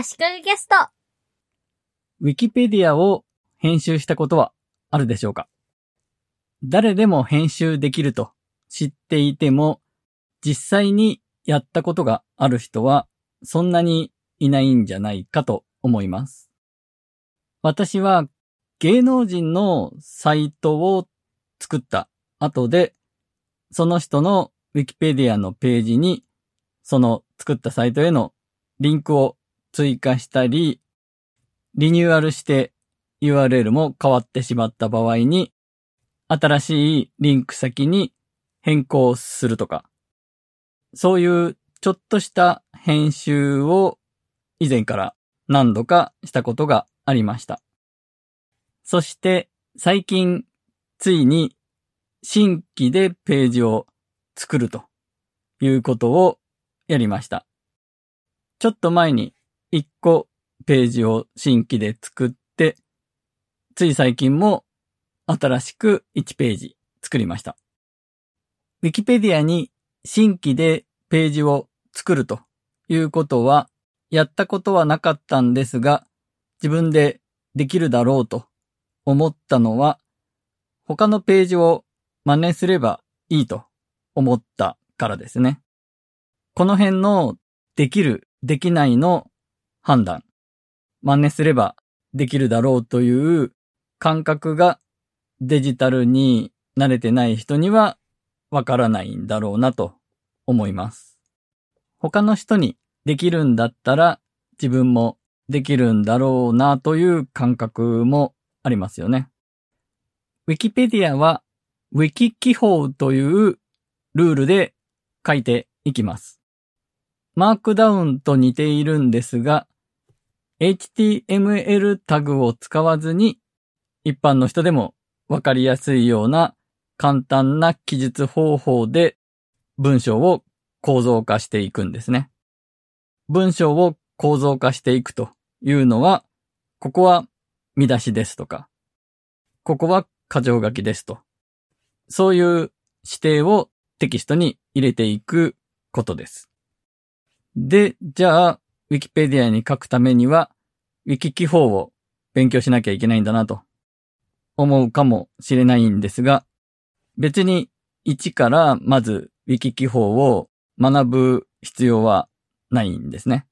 足利ゲスト。ウィキペディアを編集したことはあるでしょうか？誰でも編集できると知っていても、実際にやったことがある人はそんなにいないんじゃないかと思います。私は芸能人のサイトを作った後で、その人のウィキペディアのページに、その作ったサイトへのリンクを追加したり、リニューアルして URL も変わってしまった場合に、新しいリンク先に変更するとか、そういうちょっとした編集を以前から何度かしたことがありました。そして最近ついに新規でページを作るということをやりました。ちょっと前に1個ページを新規で作って、つい最近も新しく1ページ作りました。ウィキペディアに新規でページを作るということはやったことはなかったんですが、自分でできるだろうと思ったのは、他のページを真似すればいいと思ったからですね。この辺のできる、できないの判断。真似すればできるだろうという感覚がデジタルに慣れてない人にはわからないんだろうなと思います。他の人にできるんだったら自分もできるんだろうなという感覚もありますよね。ウィキペディアはウィキ記法というルールで書いていきます。マークダウンと似ているんですが、HTML タグを使わずに一般の人でもわかりやすいような簡単な記述方法で文章を構造化していくんですね。文章を構造化していくというのは、ここは見出しですとか、ここは箇条書きですと。そういう指定をテキストに入れていくことです。で、じゃあ、ウィキペディアに書くためには、ウィキ記法を勉強しなきゃいけないんだなと思うかもしれないんですが、別に一からまずウィキ記法を学ぶ必要はないんですね。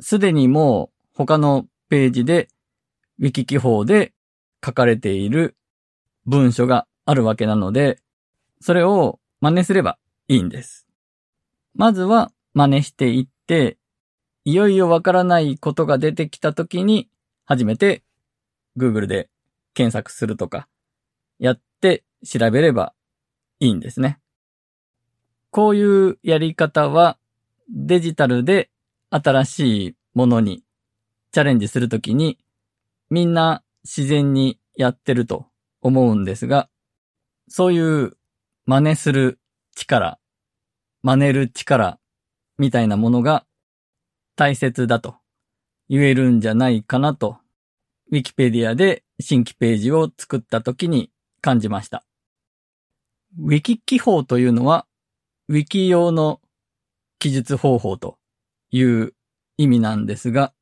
すでにもう他のページでウィキ記法で書かれている文書があるわけなので、それを真似すればいいんです。まずは真似していって、いよいよわからないことが出てきたときに、初めて Google で検索するとか、やって調べればいいんですね。こういうやり方はデジタルで新しいものにチャレンジするときにみんな自然にやってると思うんですが、そういう真似する力、真似る力みたいなものが大切だと言えるんじゃないかなと、ウィキペディアで新規ページを作った時に感じました。ウィキ記法というのは、ウィキ用の記述方法という意味なんですが、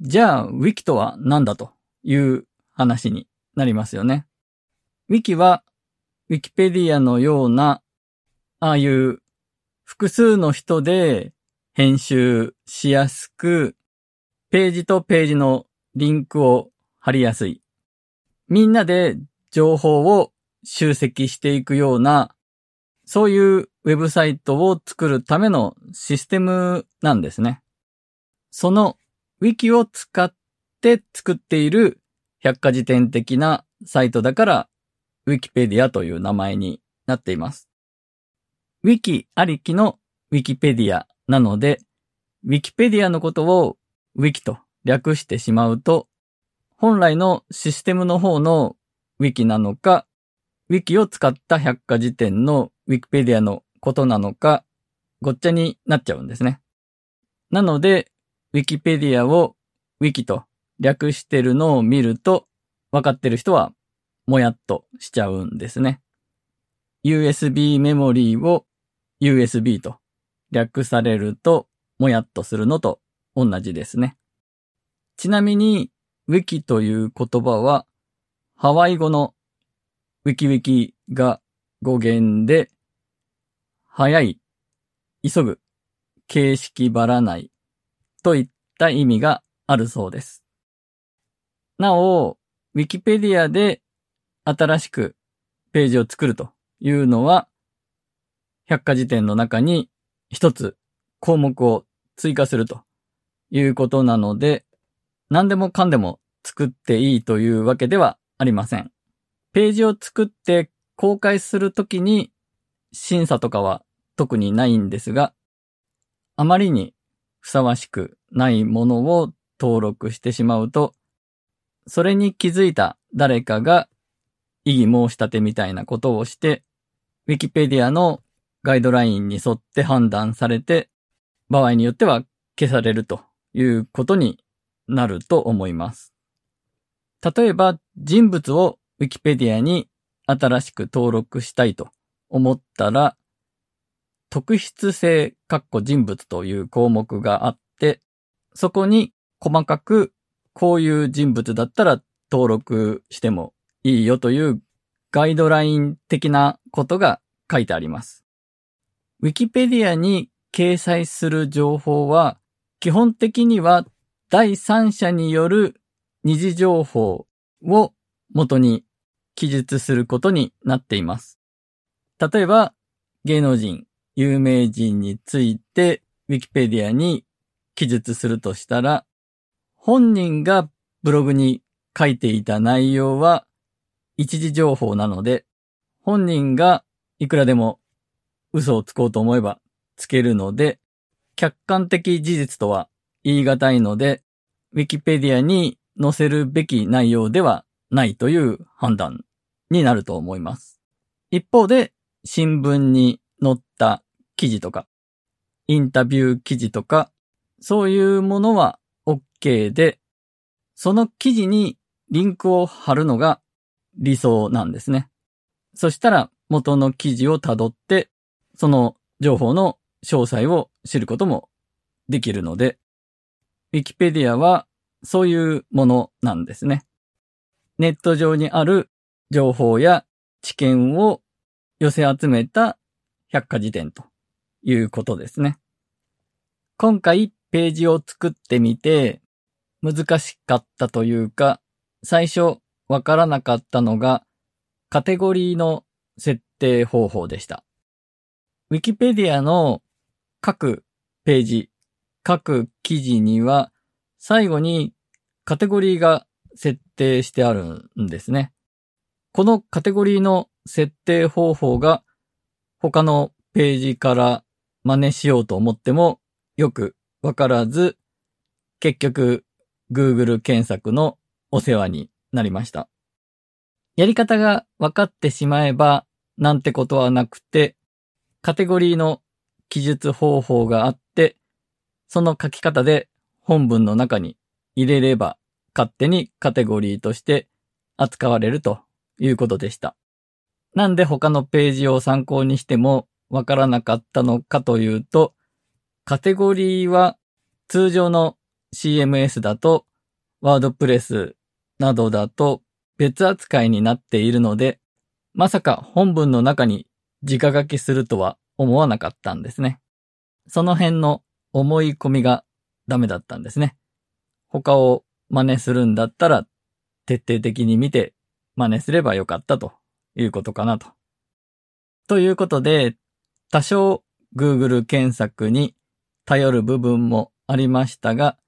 じゃあ、ウィキとは何だという話になりますよね。ウィキは、ウィキペディアのような、ああいう複数の人で編集しやすく、ページとページのリンクを貼りやすい。みんなで情報を集積していくような、そういうウェブサイトを作るためのシステムなんですね。そのウィキを使って作っている百科事典的なサイトだから、ウィキペディアという名前になっています。ウィキありきのウィキペディアなので、ウィキペディアのことをウィキと略してしまうと、本来のシステムの方のウィキなのか、ウィキを使った百科事典のウィキペディアのことなのか、ごっちゃになっちゃうんですね。なので、ウィキペディアをウィキと略してるのを見ると、分かってる人はもやっとしちゃうんですね。USB メモリーを USB と略されるともやっとするのと同じですね。ちなみに、ウィキという言葉は、ハワイ語のウィキウィキが語源で、早い、急ぐ、形式ばらないといった意味があるそうです。なお、ウィキペディアで新しくページを作るというのは、百科事典の中に一つ項目を追加するということなので、何でもかんでも作っていいというわけではありません。ページを作って公開するときに審査とかは特にないんですが、あまりにふさわしくないものを登録してしまうと、それに気づいた誰かが異議申し立てみたいなことをして、ウィキペディアのガイドラインに沿って判断されて、場合によっては消されるということになると思います。例えば人物をウィキペディアに新しく登録したいと思ったら、特筆性括弧人物という項目があって、そこに細かくこういう人物だったら登録してもいいよというガイドライン的なことが書いてあります。ウィキペディアに掲載する情報は基本的には第三者による二次情報を元に記述することになっています。例えば、芸能人、有名人についてウィキペディアに記述するとしたら、本人がブログに書いていた内容は一時情報なので、本人がいくらでも嘘をつこうと思えばつけるので、客観的事実とは言い難いので、ウィキペディアに載せるべき内容ではないという判断になると思います。一方で、新聞に載った記事とか、インタビュー記事とか、そういうものは OK で、その記事にリンクを貼るのが理想なんですね。そしたら元の記事を辿って、その情報の詳細を知ることもできるので、ウィキペディアはそういうものなんですね。ネット上にある情報や知見を寄せ集めた百科事典ということですね。今回ページを作ってみて難しかったというか、最初わからなかったのがカテゴリーの設定方法でした。ウィキペディアの各ページ、各記事には最後にカテゴリーが設定してあるんですね。このカテゴリーの設定方法が他のページから真似しようと思ってもよくわからず、結局 Google 検索のお世話になりました。やり方が分かってしまえばなんてことはなくて、カテゴリーの記述方法があって、その書き方で本文の中に入れれば勝手にカテゴリーとして扱われるということでした。なんで他のページを参考にしてもわからなかったのかというと、カテゴリーは通常の CMS だとワードプレスなどだと別扱いになっているので、まさか本文の中に直書きするとは思わなかったんですね。その辺の思い込みがダメだったんですね。他を真似するんだったら、徹底的に見て真似すればよかったということかなと。ということで、多少 Google 検索に頼る部分もありましたが、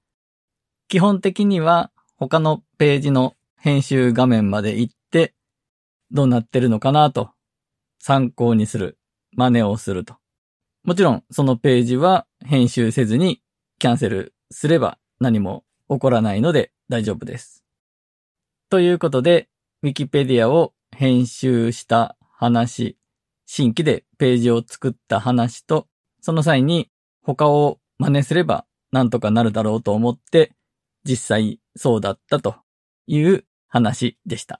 基本的には他のページの編集画面まで行って、どうなってるのかなと参考にする、真似をすると。もちろんそのページは編集せずにキャンセルすれば何も起こらないので大丈夫です。ということで、Wikipedia を編集した話、新規でページを作った話と、その際に他を真似すればなんとかなるだろうと思って、実際そうだったという話でした。